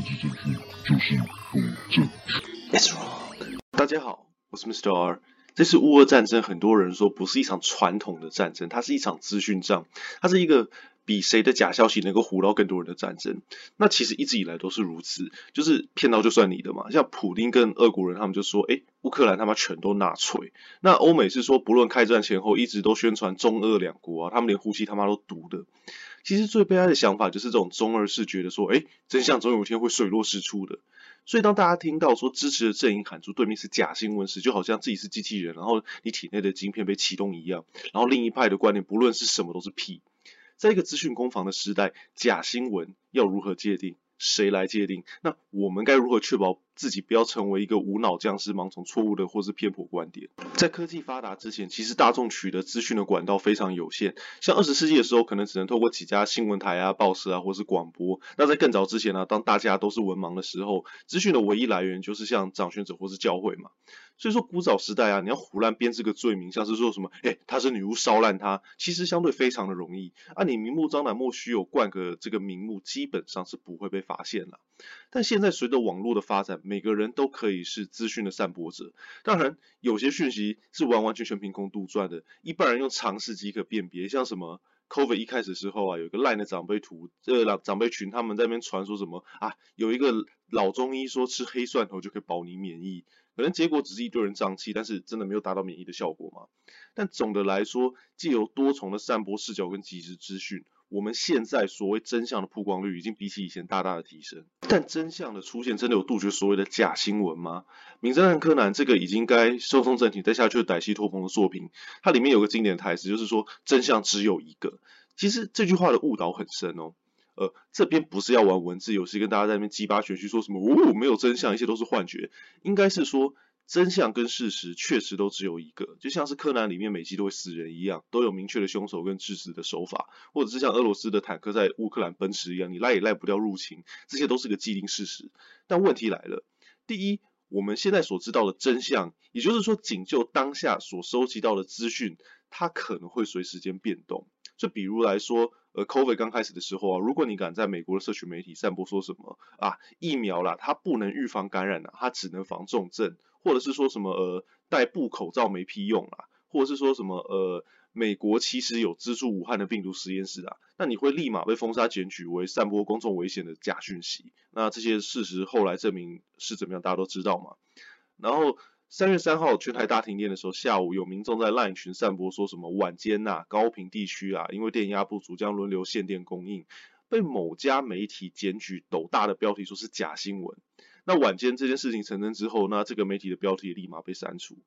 政治正确就是不正确。It's wrong。大家好，我是 Mr. R。这次乌俄战争，很多人说不是一场传统的战争，它是一场资讯战，它是一个比谁的假消息能够唬到更多人的战争。那其实一直以来都是如此，就是骗到就算你的嘛。像普丁跟俄国人，他们就说，诶，乌克兰他妈全都纳粹。那欧美是说，不论开战前后，一直都宣传中俄两国啊，他们连呼吸他妈都毒的。其实最悲哀的想法就是这种中二式觉得说，诶，真相总有一天会水落石出的。所以当大家听到说支持的阵营喊出对面是假新闻时，就好像自己是机器人，然后你体内的晶片被启动一样。然后另一派的观点，不论是什么都是屁。在一个资讯攻防的时代，假新闻要如何界定？谁来界定？那我们该如何确保自己不要成为一个无脑僵尸，盲从错误的或是偏颇观点？在科技发达之前，其实大众取得资讯的管道非常有限。像二十世纪的时候，可能只能透过几家新闻台啊、报社啊，或是广播。那在更早之前呢、当大家都是文盲的时候，资讯的唯一来源就是像掌权者或是教会嘛。所以说，古早时代啊，你要胡乱编这个罪名，像是说什么，诶，她是女巫烧烂她，其实相对非常的容易。啊，你明目张胆莫须有冠个这个名目，基本上是不会被发现了。但现在随着网络的发展，每个人都可以是资讯的散播者。当然，有些讯息是完完全全凭空杜撰的，一般人用常识即可辨别。像什么，COVID 一开始时候啊，有一个烂的长辈图，这个长辈群他们在那边传说什么啊，有一个老中医说吃黑蒜头就可以保你免疫。可能结果只是一堆人胀气，但是真的没有达到免疫的效果嘛？但总的来说，借由多重的散播视角跟即时资讯，我们现在所谓真相的曝光率已经比起以前大大的提升。但真相的出现真的有杜绝所谓的假新闻吗？名侦探柯南这个已经该寿终正寝再下去的歹戏拖棚的作品，它里面有个经典台词，就是说真相只有一个。其实这句话的误导很深哦。呃，这边不是要玩文字游戏，跟大家在那边鸡巴玄虚说什么，哦，没有真相，一切都是幻觉。应该是说，真相跟事实确实都只有一个，就像是柯南里面每集都会死人一样，都有明确的凶手跟致死的手法，或者是像俄罗斯的坦克在乌克兰奔驰一样，你赖也赖不掉入侵，这些都是个既定事实。但问题来了，第一，我们现在所知道的真相，也就是说，仅就当下所收集到的资讯，它可能会随时间变动。就比如来说，呃，COVID 刚开始的时候啊，如果你敢在美国的社群媒体散播说什么啊，疫苗啦，它不能预防感染啊，它只能防重症，或者是说什么呃，戴布口罩没屁用啦，或者是说什么呃，美国其实有资助武汉的病毒实验室啊，那你会立马被封杀检举为散播公众危险的假讯息。那这些事实后来证明是怎么样，大家都知道嘛。然后。三月三号全台大停电的时候，下午有民众在 LINE 群散播说什么晚间呐、啊，高屏地区啊，因为电压不足将轮流限电供应，被某家媒体检举斗大的标题说是假新闻。那晚间这件事情成真之后，那这个媒体的标题立马被删除。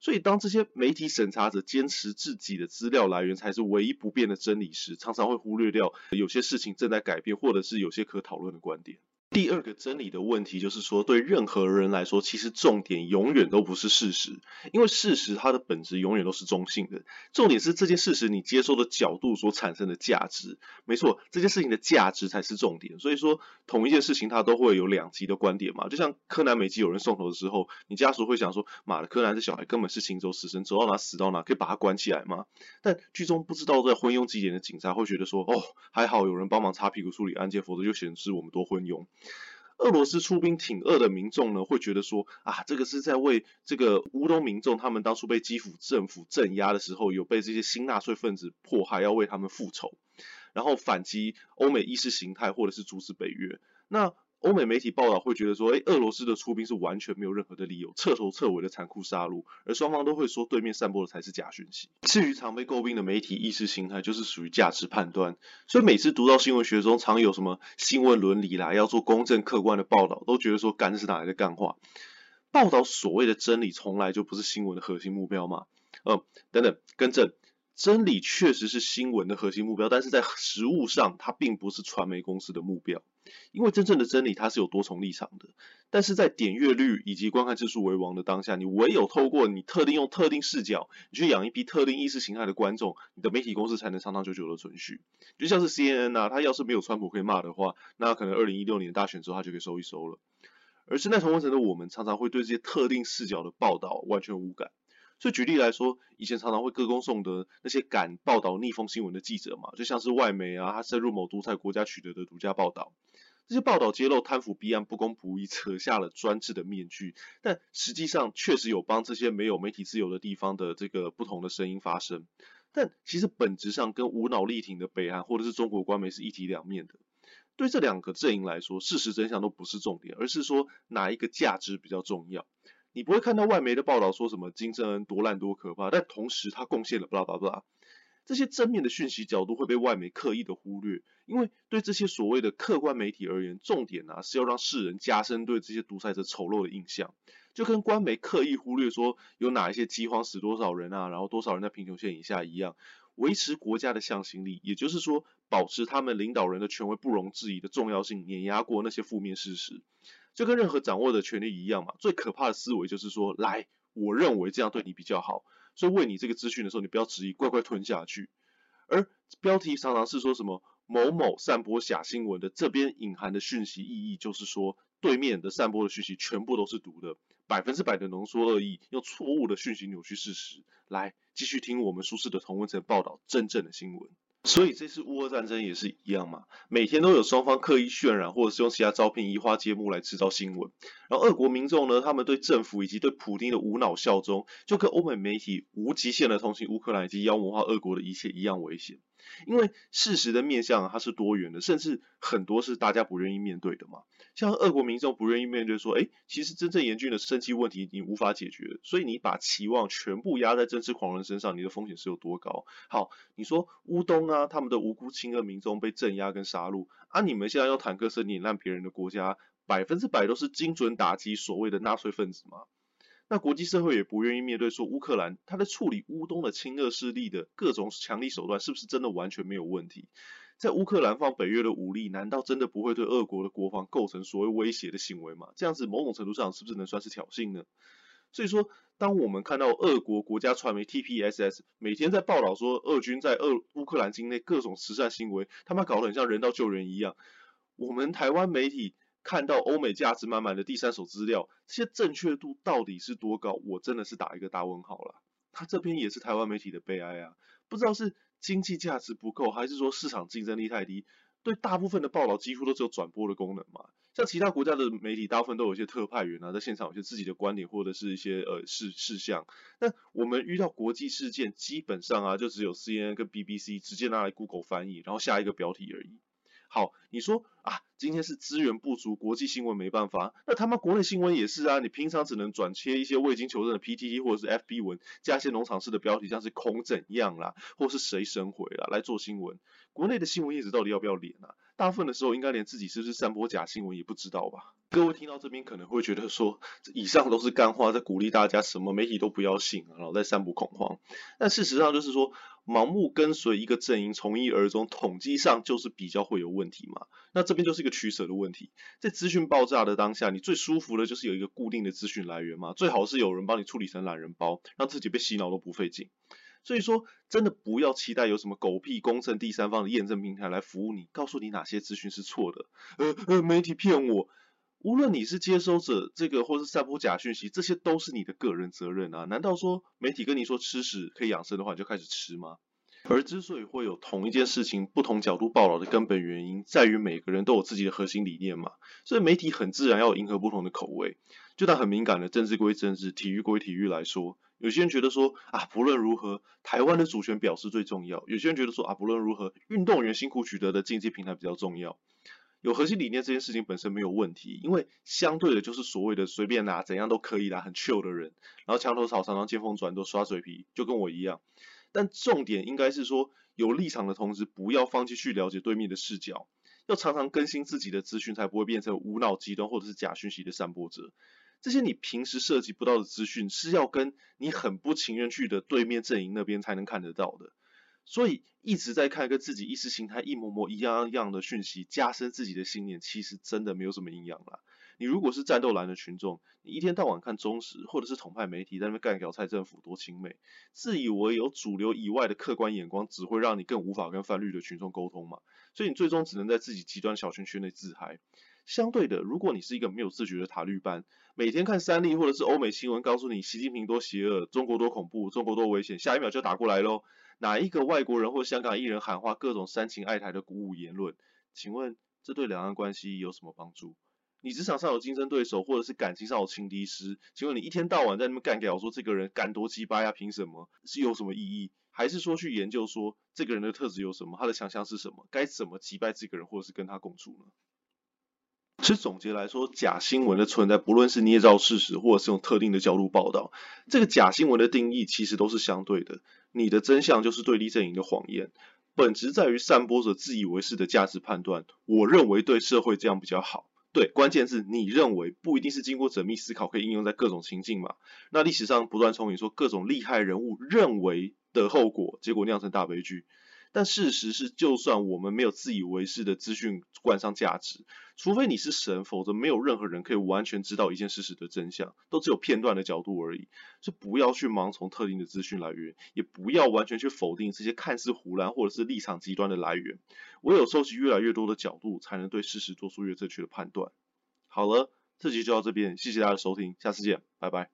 所以当这些媒体审查者坚持自己的资料来源才是唯一不变的真理时，常常会忽略掉有些事情正在改变，或者是有些可讨论的观点。第二个真理的问题就是说，对任何人来说，其实重点永远都不是事实，因为事实它的本质永远都是中性的。重点是这件事实你接受的角度所产生的价值。没错，这件事情的价值才是重点。所以说，同一件事情它都会有两极的观点嘛。就像柯南每集有人送头的时候，你家属会想说，妈的，柯南这小孩根本是行走死神，走到哪死到哪，可以把他关起来吗？但剧中不知道在昏庸极点的警察会觉得说，哦，还好有人帮忙擦屁股处理案件，否则就显示我们多昏庸。俄罗斯出兵挺俄的民众呢，会觉得说啊，这个是在为这个乌东民众，他们当初被基辅政府镇压的时候，有被这些新纳粹分子迫害，要为他们复仇，然后反击欧美意识形态，或者是阻止北约。那欧美媒体报道会觉得说，诶，俄罗斯的出兵是完全没有任何的理由，彻头彻尾的残酷杀戮，而双方都会说对面散播的才是假讯息。至于常被诟病的媒体意识形态，就是属于价值判断，所以每次读到新闻学中常有什么新闻伦理啦，要做公正客观的报道，都觉得说干，这是哪来的干话？报道所谓的真理，从来就不是新闻的核心目标嘛？嗯，等等，更正，真理确实是新闻的核心目标，但是在实务上，它并不是传媒公司的目标。因为真正的真理它是有多重立场的，但是在点阅率以及观看次数为王的当下，你唯有透过你特定用特定视角，你去养一批特定意识形态的观众，你的媒体公司才能长长久久的存续。就像是 CNN、啊，它要是没有川普可以骂的话，那可能二零一六年大选之后它就可以收一收了。而现在同温层的我们，常常会对这些特定视角的报道完全无感。所以举例来说，以前常常会歌功颂德那些敢报道逆风新闻的记者嘛，就像是外媒啊，他深入某独裁国家取得的独家报道。这些报道揭露贪腐弊案不公不义，扯下了专制的面具，但实际上确实有帮这些没有媒体自由的地方的这个不同的声音发声。但其实本质上跟无脑力挺的北韩或者是中国官媒是一体两面的。对这两个阵营来说，事实真相都不是重点，而是说哪一个价值比较重要。你不会看到外媒的报道说什么金正恩多烂多可怕，但同时他贡献了巴拉巴拉。这些正面的讯息角度会被外媒刻意的忽略，因为对这些所谓的客观媒体而言，重点啊是要让世人加深对这些独裁者丑陋的印象，就跟官媒刻意忽略说有哪一些饥荒死多少人啊，然后多少人在贫穷线以下一样，维持国家的向心力，也就是说保持他们领导人的权威不容置疑的重要性，碾压过那些负面事实，就跟任何掌握的权力一样嘛，最可怕的思维就是说，来，我认为这样对你比较好。所以喂你这个资讯的时候，你不要质疑，乖乖吞下去。而标题常常是说什么某某散播假新闻的，这边隐含的讯息意义就是说，对面的散播的讯息全部都是毒的，百分之百的浓缩恶意，用错误的讯息扭曲事实。来，继续听我们舒适的同温层报道真正的新闻。所以这次乌俄战争也是一样嘛，每天都有双方刻意渲染，或者是用其他招聘移花接木来制造新闻。然后俄国民众呢，他们对政府以及对普京的无脑效忠，就跟欧美媒体无极限的同情乌克兰以及妖魔化俄国的一切一样危险。因为事实的面向它是多元的，甚至很多是大家不愿意面对的嘛。像俄国民众不愿意面对说，哎，其实真正严峻的生计问题你无法解决，所以你把期望全部压在政治狂人身上，你的风险是有多高？好，你说乌东啊，他们的无辜亲俄民众被镇压跟杀戮，啊，你们现在用坦克车碾烂别人的国家，百分之百都是精准打击所谓的纳粹分子吗？那国际社会也不愿意面对说，乌克兰他在处理乌东的亲俄势力的各种强力手段，是不是真的完全没有问题？在乌克兰放北约的武力，难道真的不会对俄国的国防构成所谓威胁的行为吗？这样子某种程度上是不是能算是挑衅呢？所以说，当我们看到俄国国家传媒 TPSS 每天在报道说，俄军在俄乌克兰境内各种慈善行为，他们搞得很像人道救援一样，我们台湾媒体。看到欧美价值满满的第三手资料，这些正确度到底是多高？我真的是打一个大问号了。他这边也是台湾媒体的悲哀啊，不知道是经济价值不够，还是说市场竞争力太低，对大部分的报道几乎都只有转播的功能嘛。像其他国家的媒体，大部分都有一些特派员啊，在现场有些自己的观点或者是一些呃事事项。那我们遇到国际事件，基本上啊，就只有 CNN 跟 BBC 直接拿来 Google 翻译，然后下一个标题而已。好，你说啊，今天是资源不足，国际新闻没办法，那他妈国内新闻也是啊，你平常只能转切一些未经求证的 PTT 或者是 FB 文，加一些农场式的标题，像是空怎样啦，或是谁神回啦来做新闻。国内的新闻业者到底要不要脸啊？大部分的时候应该连自己是不是散播假新闻也不知道吧？各位听到这边可能会觉得说，以上都是干话，在鼓励大家什么媒体都不要信，然后在散布恐慌。但事实上就是说，盲目跟随一个阵营从一而终，统计上就是比较会有问题嘛。那这边就是一个取舍的问题。在资讯爆炸的当下，你最舒服的就是有一个固定的资讯来源嘛，最好是有人帮你处理成懒人包，让自己被洗脑都不费劲。所以说，真的不要期待有什么狗屁公正第三方的验证平台来服务你，告诉你哪些资讯是错的。呃呃，媒体骗我。无论你是接收者这个，或是散播假讯息，这些都是你的个人责任啊！难道说媒体跟你说吃屎可以养生的话，你就开始吃吗？而之所以会有同一件事情不同角度报道的根本原因，在于每个人都有自己的核心理念嘛。所以媒体很自然要迎合不同的口味。就拿很敏感的政治归政治、体育归体育来说，有些人觉得说啊，不论如何，台湾的主权表示最重要；有些人觉得说啊，不论如何，运动员辛苦取得的竞技平台比较重要。有核心理念这件事情本身没有问题，因为相对的就是所谓的随便拿怎样都可以啦，很 chill 的人，然后墙头草常常见风转都耍嘴皮，就跟我一样。但重点应该是说，有立场的同时，不要放弃去了解对面的视角，要常常更新自己的资讯，才不会变成无脑极端或者是假讯息的散播者。这些你平时涉及不到的资讯，是要跟你很不情愿去的对面阵营那边才能看得到的。所以一直在看跟自己意识形态一模模一样样的讯息，加深自己的信念，其实真的没有什么营养啦。你如果是战斗蓝的群众，你一天到晚看中时或者是统派媒体在那边干掉蔡政府多亲美，自以为有主流以外的客观眼光，只会让你更无法跟泛绿的群众沟通嘛。所以你最终只能在自己极端小圈圈内自嗨。相对的，如果你是一个没有自觉的塔绿班，每天看三立或者是欧美新闻，告诉你习近平多邪恶，中国多恐怖，中国多危险，下一秒就打过来喽。哪一个外国人或香港艺人喊话各种煽情爱台的鼓舞言论？请问这对两岸关系有什么帮助？你职场上有竞争对手，或者是感情上有情敌时，请问你一天到晚在那边干掉，说这个人敢多鸡巴呀？凭什么？是有什么意义？还是说去研究说这个人的特质有什么？他的强项是什么？该怎么击败这个人，或者是跟他共处呢？其实总结来说，假新闻的存在，不论是捏造事实，或者是用特定的角度报道，这个假新闻的定义其实都是相对的。你的真相就是对立阵营的谎言，本质在于散播者自以为是的价值判断。我认为对社会这样比较好。对，关键是你认为不一定是经过缜密思考可以应用在各种情境嘛？那历史上不断重演说各种厉害人物认为的后果，结果酿成大悲剧。但事实是，就算我们没有自以为是的资讯冠上价值，除非你是神，否则没有任何人可以完全知道一件事实的真相，都只有片段的角度而已。就不要去盲从特定的资讯来源，也不要完全去否定这些看似胡乱或者是立场极端的来源。唯有收集越来越多的角度，才能对事实做出越正确的判断。好了，这集就到这边，谢谢大家收听，下次见，拜拜。